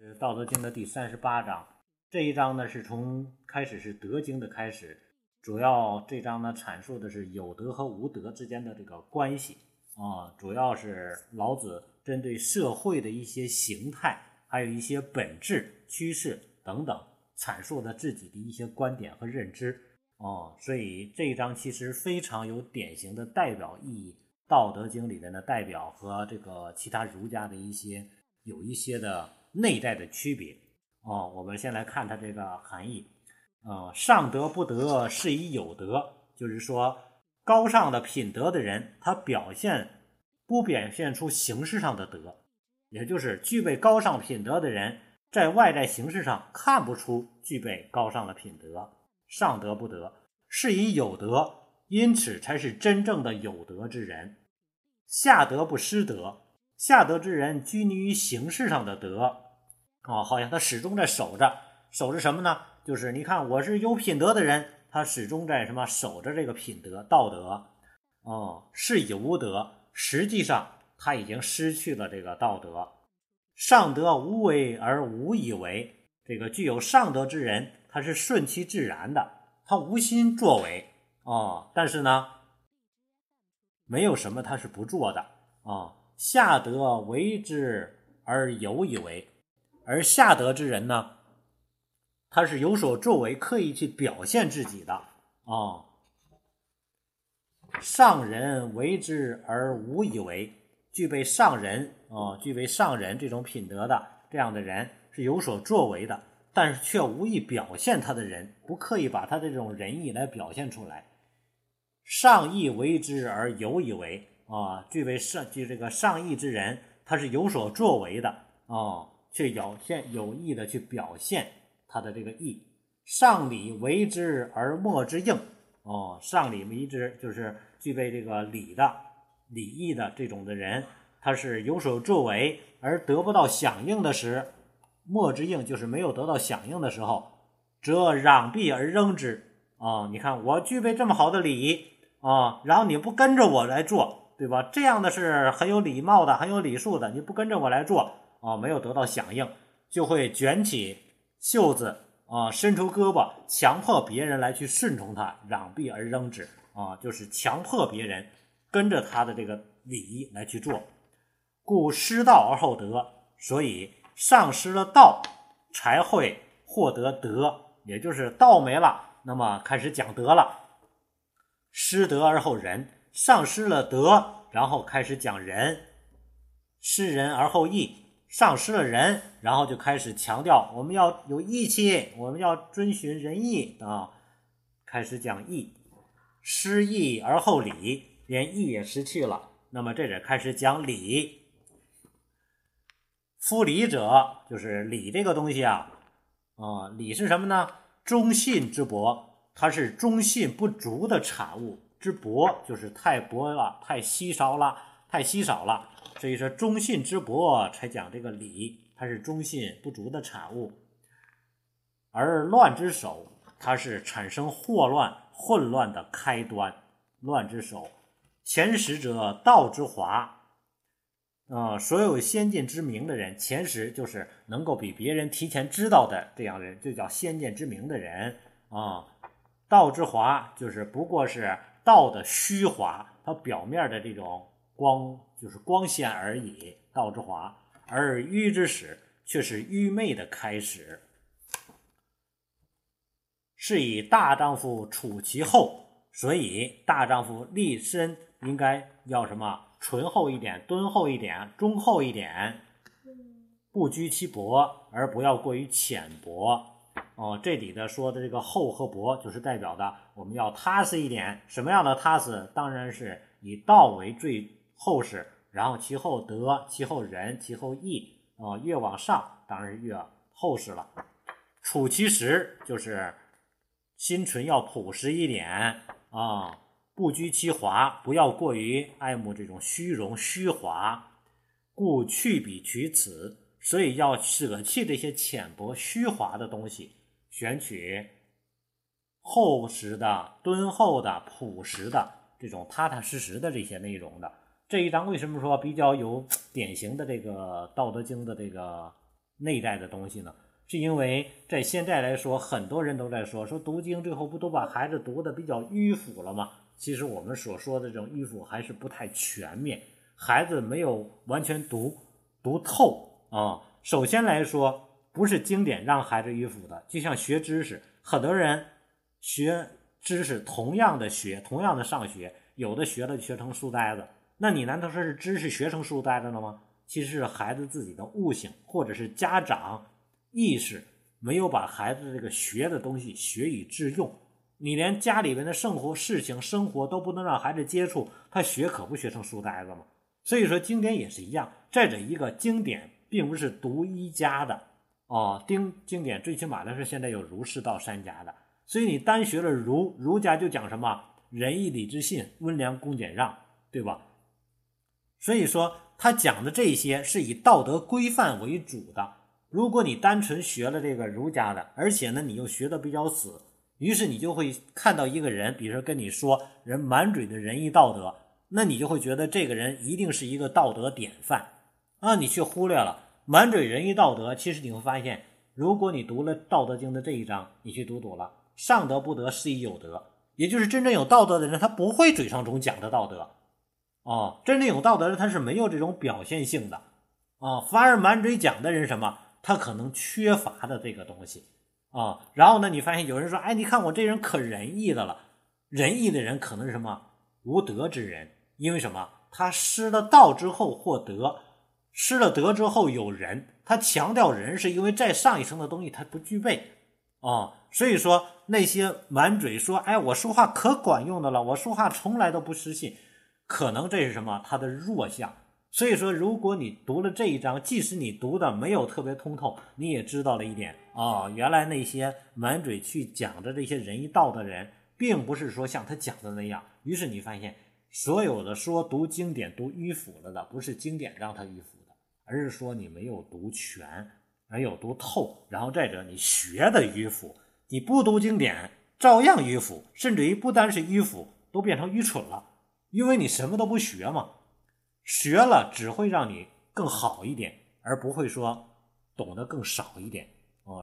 《是道德经》的第三十八章，这一章呢是从开始是德经的开始，主要这章呢阐述的是有德和无德之间的这个关系啊，主要是老子针对社会的一些形态，还有一些本质趋势等等，阐述的自己的一些观点和认知啊，所以这一章其实非常有典型的代表意义，《道德经》里面的代表和这个其他儒家的一些有一些的。内在的区别哦，我们先来看它这个含义。呃，上德不德，是以有德，就是说高尚的品德的人，他表现不表现出形式上的德，也就是具备高尚品德的人，在外在形式上看不出具备高尚的品德。上德不德，是以有德，因此才是真正的有德之人。下德不失德。下德之人拘泥于形式上的德，啊，好像他始终在守着，守着什么呢？就是你看，我是有品德的人，他始终在什么守着这个品德道德，哦，是有德，实际上他已经失去了这个道德。上德无为而无以为，这个具有上德之人，他是顺其自然的，他无心作为，哦，但是呢，没有什么他是不做的，啊。下德为之而有以为，而下德之人呢，他是有所作为，刻意去表现自己的啊。上人为之而无以为，具备上人啊，具备上人这种品德的这样的人是有所作为的，但是却无意表现他的人，不刻意把他这种仁义来表现出来。上义为之而有以为。啊，具备上具这个上义之人，他是有所作为的啊，却表现有意的去表现他的这个义。上礼为之而莫之应，哦，上礼为之就是具备这个礼的礼义的这种的人，他是有所作为而得不到响应的时，莫之应就是没有得到响应的时候，则攘臂而扔之。啊，你看我具备这么好的礼啊，然后你不跟着我来做。对吧？这样的是很有礼貌的，很有礼数的。你不跟着我来做啊，没有得到响应，就会卷起袖子啊，伸出胳膊，强迫别人来去顺从他，攘臂而扔之啊，就是强迫别人跟着他的这个礼仪来去做。故失道而后德，所以丧失了道，才会获得德，也就是道没了，那么开始讲德了。失德而后仁。丧失了德，然后开始讲仁；失仁而后义，丧失了仁，然后就开始强调我们要有义气，我们要遵循仁义啊，开始讲义；失义而后礼，连义也失去了，那么这里开始讲礼。夫礼者，就是礼这个东西啊，啊，礼是什么呢？忠信之薄，它是忠信不足的产物。之薄就是太薄了，太稀少了，太稀少了。所以说，忠信之薄才讲这个礼，它是忠信不足的产物。而乱之首，它是产生祸乱、混乱的开端。乱之首，前识者道之华。啊，所有先见之明的人，前识就是能够比别人提前知道的这样人，就叫先见之明的人啊。道之华就是不过是。道的虚华，它表面的这种光就是光鲜而已，道之华；而愚之始，却是愚昧的开始。是以大丈夫处其厚，所以大丈夫立身应该要什么？醇厚一点，敦厚一点，忠厚一点，不居其薄，而不要过于浅薄。哦，这里的说的这个厚和薄，就是代表的我们要踏实一点。什么样的踏实？当然是以道为最厚实，然后其后德，其后仁，其后义。啊，越往上当然是越厚实了。处其实，就是心存要朴实一点啊，不居其华，不要过于爱慕这种虚荣虚华。故去彼取此，所以要舍弃这些浅薄虚华的东西。选取厚实的、敦厚的、朴实的这种踏踏实实的这些内容的这一章，为什么说比较有典型的这个《道德经》的这个内在的东西呢？是因为在现在来说，很多人都在说说读经，最后不都把孩子读的比较迂腐了吗？其实我们所说的这种迂腐还是不太全面，孩子没有完全读读透啊。首先来说，不是经典让孩子迂腐的，就像学知识，很多人学知识同样的学，同样的上学，有的学了学成书呆子，那你难道说是知识学成书呆子了吗？其实是孩子自己的悟性，或者是家长。意识没有把孩子这个学的东西学以致用，你连家里边的生活事情、生活都不能让孩子接触，他学可不学成书呆子吗？所以说经典也是一样。再者一个经典并不是独一家的哦，经经典最起码的是现在有儒释道三家的，所以你单学了儒儒家就讲什么仁义礼智信、温良恭俭让，对吧？所以说他讲的这些是以道德规范为主的。如果你单纯学了这个儒家的，而且呢你又学的比较死，于是你就会看到一个人，比如说跟你说人满嘴的仁义道德，那你就会觉得这个人一定是一个道德典范啊，你却忽略了满嘴仁义道德。其实你会发现，如果你读了《道德经》的这一章，你去读读了“上德不德，是以有德”，也就是真正有道德的人，他不会嘴上总讲的道德啊，真正有道德的人，他是没有这种表现性的啊，反而满嘴讲的人什么？他可能缺乏的这个东西啊，然后呢，你发现有人说，哎，你看我这人可仁义的了，仁义的人可能是什么无德之人，因为什么？他失了道之后获德，失了德之后有仁，他强调仁是因为再上一层的东西他不具备啊，所以说那些满嘴说，哎，我说话可管用的了，我说话从来都不失信，可能这是什么？他的弱项。所以说，如果你读了这一章，即使你读的没有特别通透，你也知道了一点啊，原来那些满嘴去讲的这些仁义道的人，并不是说像他讲的那样。于是你发现，所有的说读经典读迂腐了的，不是经典让他迂腐，而是说你没有读全，没有读透。然后再者，你学的迂腐，你不读经典照样迂腐，甚至于不单是迂腐，都变成愚蠢了，因为你什么都不学嘛。学了只会让你更好一点，而不会说懂得更少一点。